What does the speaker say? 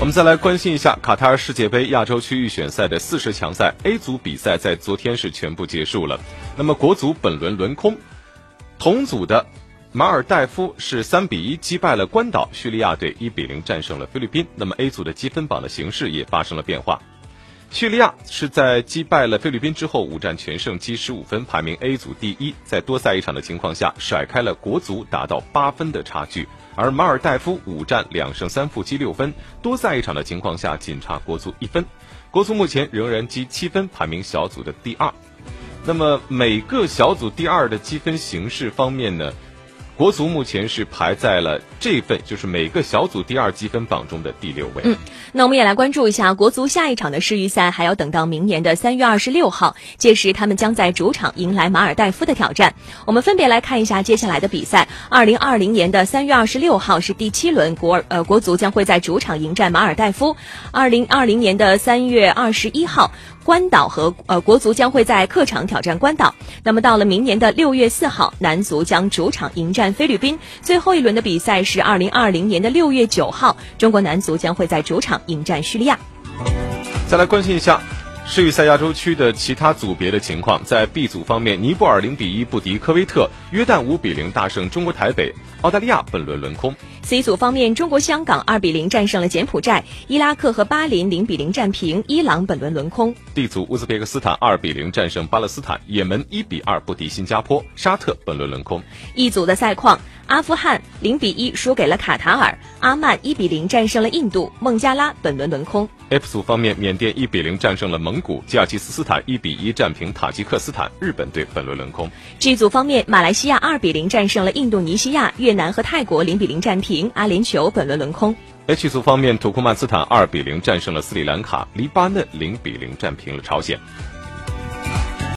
我们再来关心一下卡塔尔世界杯亚洲区预选赛的四十强赛 A 组比赛，在昨天是全部结束了。那么国足本轮轮空，同组的马尔代夫是三比一击败了关岛，叙利亚队一比零战胜了菲律宾。那么 A 组的积分榜的形势也发生了变化。叙利亚是在击败了菲律宾之后五战全胜，积十五分，排名 A 组第一。在多赛一场的情况下，甩开了国足，达到八分的差距。而马尔代夫五战两胜三负，积六分，多赛一场的情况下，仅差国足一分。国足目前仍然积七分，排名小组的第二。那么每个小组第二的积分形势方面呢？国足目前是排在了这份，就是每个小组第二积分榜中的第六位。嗯，那我们也来关注一下国足下一场的世预赛，还要等到明年的三月二十六号，届时他们将在主场迎来马尔代夫的挑战。我们分别来看一下接下来的比赛。二零二零年的三月二十六号是第七轮，国呃国足将会在主场迎战马尔代夫。二零二零年的三月二十一号。关岛和呃国足将会在客场挑战关岛。那么到了明年的六月四号，男足将主场迎战菲律宾。最后一轮的比赛是二零二零年的六月九号，中国男足将会在主场迎战叙利亚。再来关心一下。世预赛亚洲区的其他组别的情况，在 B 组方面，尼泊尔零比一不敌科威特，约旦五比零大胜中国台北，澳大利亚本轮轮空。C 组方面，中国香港二比零战胜了柬埔寨，伊拉克和巴林零比零战平，伊朗本轮轮空。D 组乌兹别克斯坦二比零战胜巴勒斯坦，也门一比二不敌新加坡，沙特本轮轮空。E 组的赛况。阿富汗零比一输给了卡塔尔，阿曼一比零战胜了印度，孟加拉本轮轮空。F 组方面，缅甸一比零战胜了蒙古，吉尔吉斯斯坦一比一战平塔吉克斯坦，日本队本轮轮空。G 组方面，马来西亚二比零战胜了印度尼西亚，越南和泰国零比零战平，阿联酋本轮轮空。H 组方面，土库曼斯坦二比零战胜了斯里兰卡，黎巴嫩零比零战平了朝鲜。